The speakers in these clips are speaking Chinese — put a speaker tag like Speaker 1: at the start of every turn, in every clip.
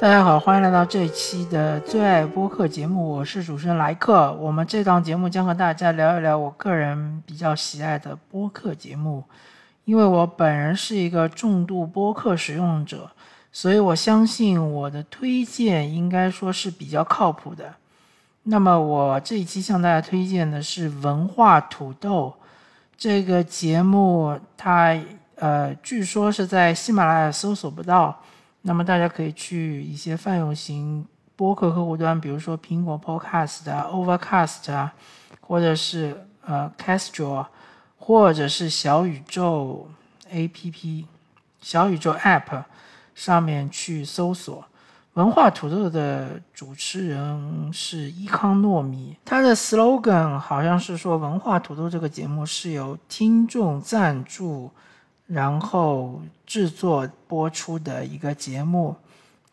Speaker 1: 大家好，欢迎来到这一期的最爱播客节目，我是主持人莱克。我们这档节目将和大家聊一聊我个人比较喜爱的播客节目，因为我本人是一个重度播客使用者，所以我相信我的推荐应该说是比较靠谱的。那么我这一期向大家推荐的是文化土豆这个节目，它呃据说是在喜马拉雅搜索不到。那么大家可以去一些泛用型播客客户端，比如说苹果 Podcast 啊、Overcast 啊，或者是呃 Castro，或者是小宇宙 APP、小宇宙 App 上面去搜索。文化土豆的主持人是伊康糯米，他的 slogan 好像是说文化土豆这个节目是由听众赞助。然后制作播出的一个节目，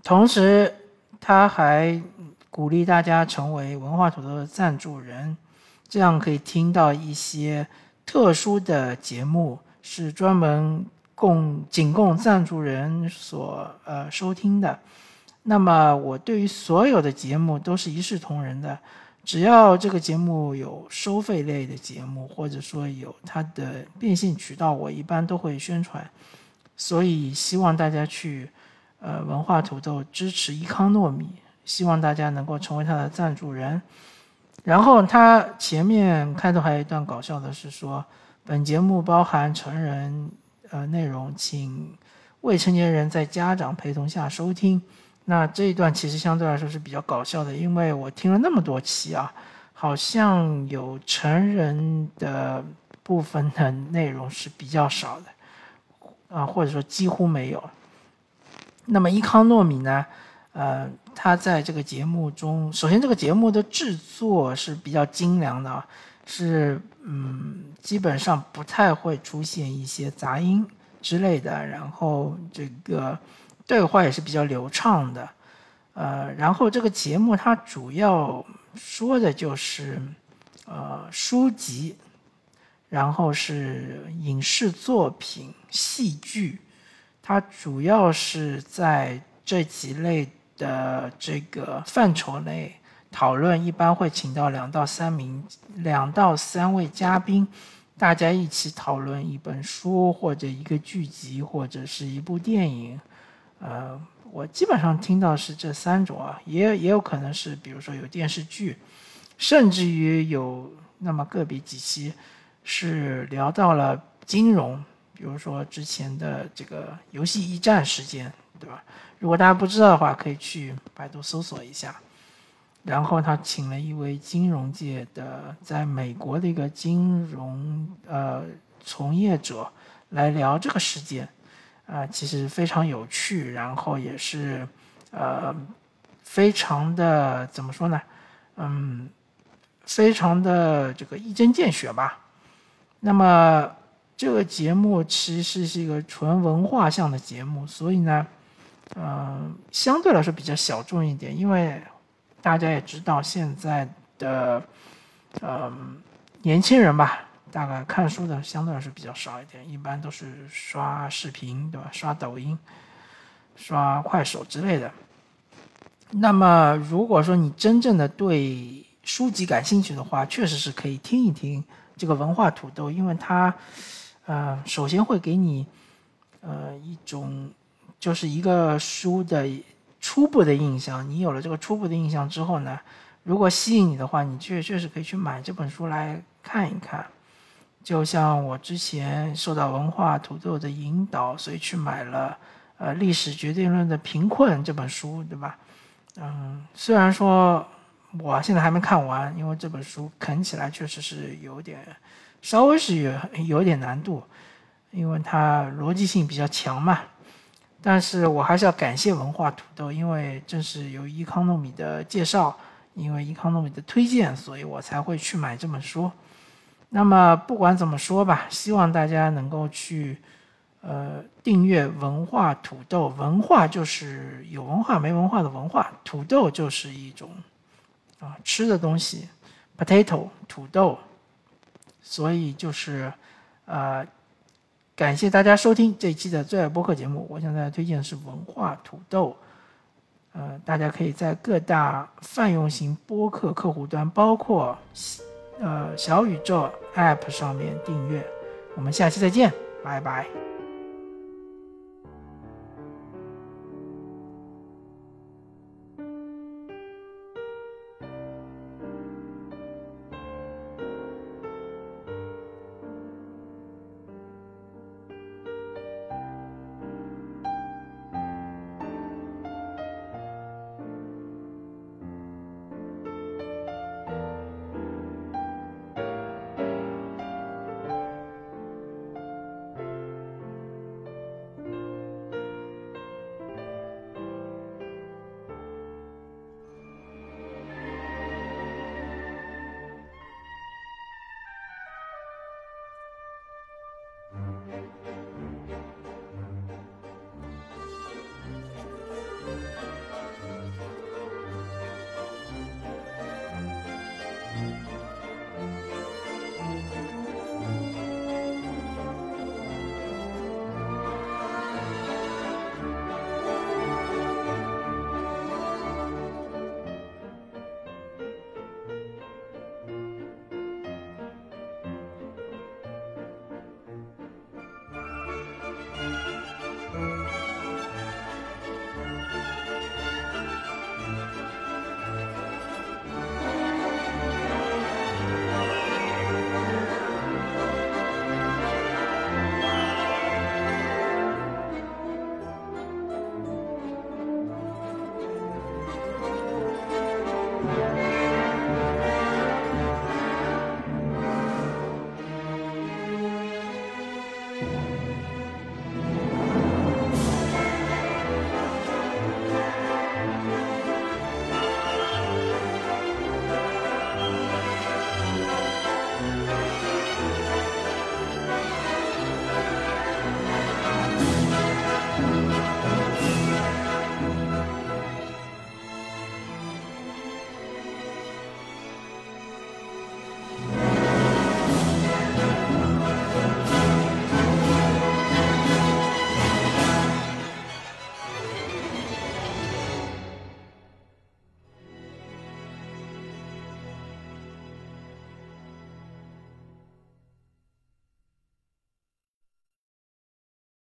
Speaker 1: 同时他还鼓励大家成为文化土豆的赞助人，这样可以听到一些特殊的节目，是专门供仅供赞助人所呃收听的。那么我对于所有的节目都是一视同仁的。只要这个节目有收费类的节目，或者说有它的变现渠道，我一般都会宣传。所以希望大家去，呃，文化土豆支持伊康糯米，希望大家能够成为他的赞助人。然后他前面开头还有一段搞笑的是说，本节目包含成人呃内容，请未成年人在家长陪同下收听。那这一段其实相对来说是比较搞笑的，因为我听了那么多期啊，好像有成人的部分的内容是比较少的，啊，或者说几乎没有。那么伊康糯米呢，呃，他在这个节目中，首先这个节目的制作是比较精良的，是嗯，基本上不太会出现一些杂音之类的，然后这个。这个话也是比较流畅的，呃，然后这个节目它主要说的就是，呃，书籍，然后是影视作品、戏剧，它主要是在这几类的这个范畴内讨论，一般会请到两到三名、两到三位嘉宾，大家一起讨论一本书或者一个剧集或者是一部电影。呃，我基本上听到是这三种啊，也也有可能是，比如说有电视剧，甚至于有那么个别几期是聊到了金融，比如说之前的这个游戏驿站事件，对吧？如果大家不知道的话，可以去百度搜索一下。然后他请了一位金融界的，在美国的一个金融呃从业者来聊这个事件。啊，其实非常有趣，然后也是，呃，非常的怎么说呢？嗯，非常的这个一针见血吧。那么这个节目其实是一个纯文化向的节目，所以呢，嗯，相对来说比较小众一点，因为大家也知道现在的，嗯，年轻人吧。大概看书的相对来说比较少一点，一般都是刷视频，对吧？刷抖音、刷快手之类的。那么，如果说你真正的对书籍感兴趣的话，确实是可以听一听这个文化土豆，因为它，呃，首先会给你，呃，一种就是一个书的初步的印象。你有了这个初步的印象之后呢，如果吸引你的话，你确确实可以去买这本书来看一看。就像我之前受到文化土豆的引导，所以去买了呃《历史决定论的贫困》这本书，对吧？嗯，虽然说我现在还没看完，因为这本书啃起来确实是有点，稍微是有有点难度，因为它逻辑性比较强嘛。但是我还是要感谢文化土豆，因为正是由伊康糯米的介绍，因为伊康糯米的推荐，所以我才会去买这本书。那么不管怎么说吧，希望大家能够去，呃，订阅文化土豆。文化就是有文化没文化的文化，土豆就是一种啊吃的东西，potato 土豆。所以就是呃，感谢大家收听这一期的最爱播客节目。我向大家推荐的是文化土豆呃，大家可以在各大泛用型播客客户端，包括呃小宇宙 App 上面订阅。我们下期再见，拜拜。